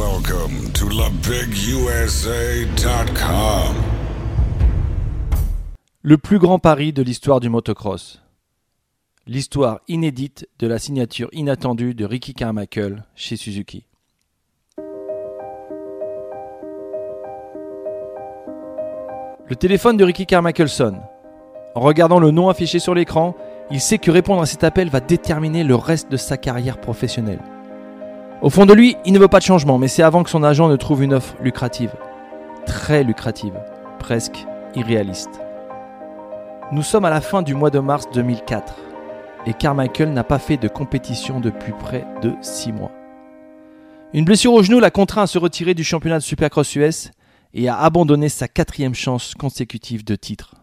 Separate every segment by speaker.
Speaker 1: Welcome to.
Speaker 2: Le plus grand pari de l'histoire du motocross. L'histoire inédite de la signature inattendue de Ricky Carmichael chez Suzuki. Le téléphone de Ricky Carmichael sonne. En regardant le nom affiché sur l'écran, il sait que répondre à cet appel va déterminer le reste de sa carrière professionnelle. Au fond de lui, il ne veut pas de changement, mais c'est avant que son agent ne trouve une offre lucrative. Très lucrative, presque irréaliste. Nous sommes à la fin du mois de mars 2004 et Carmichael n'a pas fait de compétition depuis près de 6 mois. Une blessure au genou l'a contraint à se retirer du championnat de Supercross US et à abandonner sa quatrième chance consécutive de titre.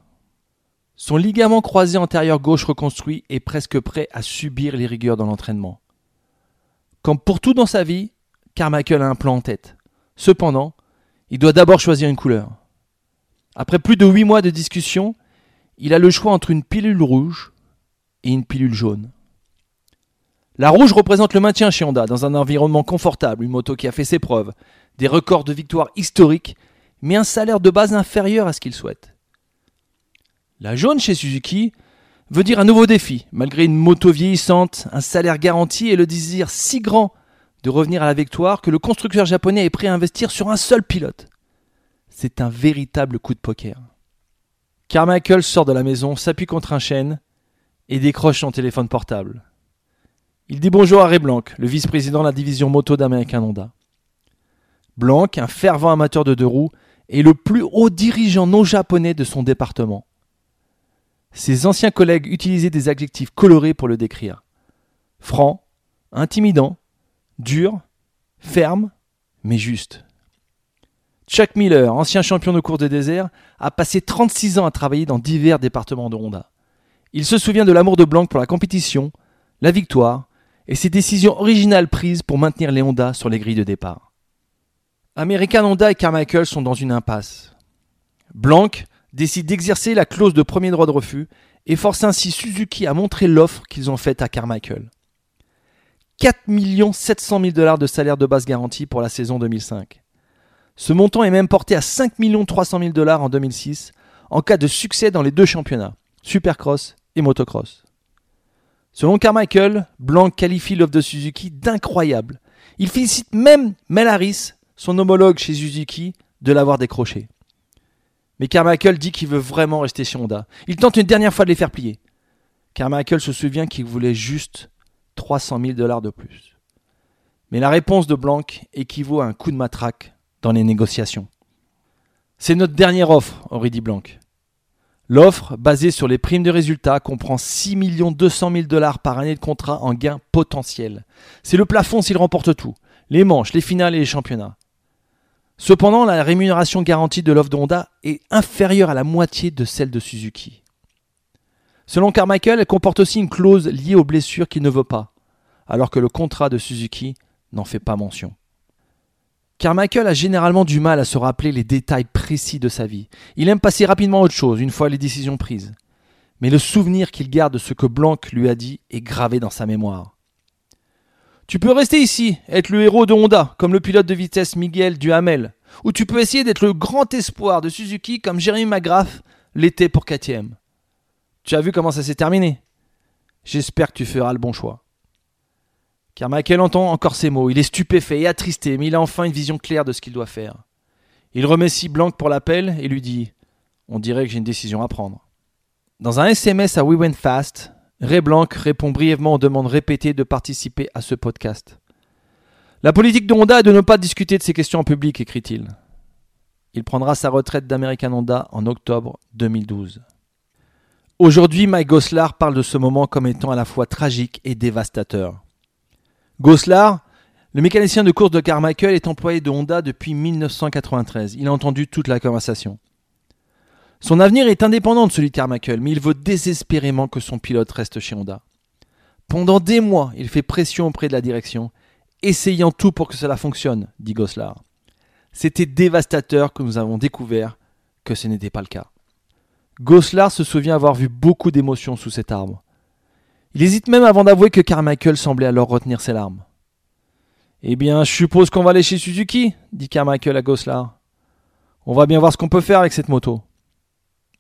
Speaker 2: Son ligament croisé antérieur gauche reconstruit est presque prêt à subir les rigueurs dans l'entraînement. Comme pour tout dans sa vie, Carmichael a un plan en tête. Cependant, il doit d'abord choisir une couleur. Après plus de 8 mois de discussion, il a le choix entre une pilule rouge et une pilule jaune. La rouge représente le maintien chez Honda dans un environnement confortable, une moto qui a fait ses preuves, des records de victoires historiques, mais un salaire de base inférieur à ce qu'il souhaite. La jaune chez Suzuki veut dire un nouveau défi, malgré une moto vieillissante, un salaire garanti et le désir si grand de revenir à la victoire que le constructeur japonais est prêt à investir sur un seul pilote. C'est un véritable coup de poker. Carmichael sort de la maison, s'appuie contre un chêne et décroche son téléphone portable. Il dit bonjour à Ray Blanc, le vice-président de la division moto d'American Honda. Blanc, un fervent amateur de deux roues, est le plus haut dirigeant non japonais de son département. Ses anciens collègues utilisaient des adjectifs colorés pour le décrire. Franc, intimidant, dur, ferme, mais juste. Chuck Miller, ancien champion de course de désert, a passé 36 ans à travailler dans divers départements de Honda. Il se souvient de l'amour de Blanc pour la compétition, la victoire et ses décisions originales prises pour maintenir les Honda sur les grilles de départ. American Honda et Carmichael sont dans une impasse. Blanc décide d'exercer la clause de premier droit de refus et force ainsi Suzuki à montrer l'offre qu'ils ont faite à Carmichael. 4 700 000 dollars de salaire de base garantie pour la saison 2005. Ce montant est même porté à 5 300 000 dollars en 2006 en cas de succès dans les deux championnats, Supercross et Motocross. Selon Carmichael, Blanc qualifie l'offre de Suzuki d'incroyable. Il félicite même Mel Harris, son homologue chez Suzuki, de l'avoir décroché. Mais Carmichael dit qu'il veut vraiment rester chez Honda. Il tente une dernière fois de les faire plier. Carmichael se souvient qu'il voulait juste 300 000 dollars de plus. Mais la réponse de Blanc équivaut à un coup de matraque dans les négociations. C'est notre dernière offre, aurait dit Blanc. L'offre, basée sur les primes de résultats, comprend 6 200 000 dollars par année de contrat en gains potentiels. C'est le plafond s'il remporte tout, les manches, les finales et les championnats. Cependant, la rémunération garantie de l'offre de Honda est inférieure à la moitié de celle de Suzuki. Selon Carmichael, elle comporte aussi une clause liée aux blessures qu'il ne veut pas, alors que le contrat de Suzuki n'en fait pas mention. Carmichael a généralement du mal à se rappeler les détails précis de sa vie. Il aime passer rapidement à autre chose une fois les décisions prises. Mais le souvenir qu'il garde de ce que Blanc lui a dit est gravé dans sa mémoire. Tu peux rester ici, être le héros de Honda, comme le pilote de vitesse Miguel Duhamel, ou tu peux essayer d'être le grand espoir de Suzuki comme Jeremy McGrath l'était pour KTM. Tu as vu comment ça s'est terminé? J'espère que tu feras le bon choix. Car Michael entend encore ces mots. Il est stupéfait et attristé, mais il a enfin une vision claire de ce qu'il doit faire. Il remercie Blanc pour l'appel et lui dit On dirait que j'ai une décision à prendre. Dans un SMS à We Went Fast, Ray Blanc répond brièvement aux demandes répétées de participer à ce podcast. La politique de Honda est de ne pas discuter de ces questions en public, écrit-il. Il prendra sa retraite d'American Honda en octobre 2012. Aujourd'hui, Mike Goslar parle de ce moment comme étant à la fois tragique et dévastateur. Goslar, le mécanicien de course de Carmichael, est employé de Honda depuis 1993. Il a entendu toute la conversation. Son avenir est indépendant de celui de Carmichael, mais il veut désespérément que son pilote reste chez Honda. Pendant des mois, il fait pression auprès de la direction, essayant tout pour que cela fonctionne, dit Goslar. C'était dévastateur que nous avons découvert que ce n'était pas le cas. Goslar se souvient avoir vu beaucoup d'émotions sous cet arbre. Il hésite même avant d'avouer que Carmichael semblait alors retenir ses larmes. Eh bien, je suppose qu'on va aller chez Suzuki, dit Carmichael à Goslar. On va bien voir ce qu'on peut faire avec cette moto.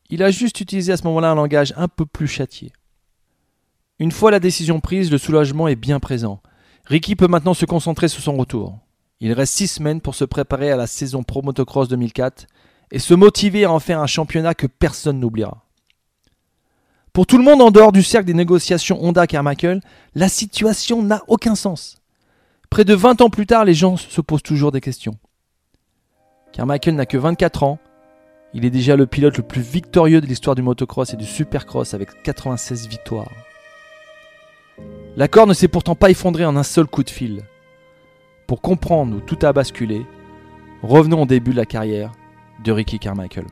Speaker 2: Il a juste utilisé à ce moment-là un langage un peu plus châtié. Une fois la décision prise, le soulagement est bien présent. Ricky peut maintenant se concentrer sur son retour. Il reste six semaines pour se préparer à la saison Pro Motocross 2004 et se motiver à en faire un championnat que personne n'oubliera. Pour tout le monde en dehors du cercle des négociations Honda-Carmichael, la situation n'a aucun sens. Près de 20 ans plus tard, les gens se posent toujours des questions. Carmichael n'a que 24 ans. Il est déjà le pilote le plus victorieux de l'histoire du motocross et du supercross avec 96 victoires. L'accord ne s'est pourtant pas effondré en un seul coup de fil. Pour comprendre où tout a basculé, revenons au début de la carrière de Ricky Carmichael.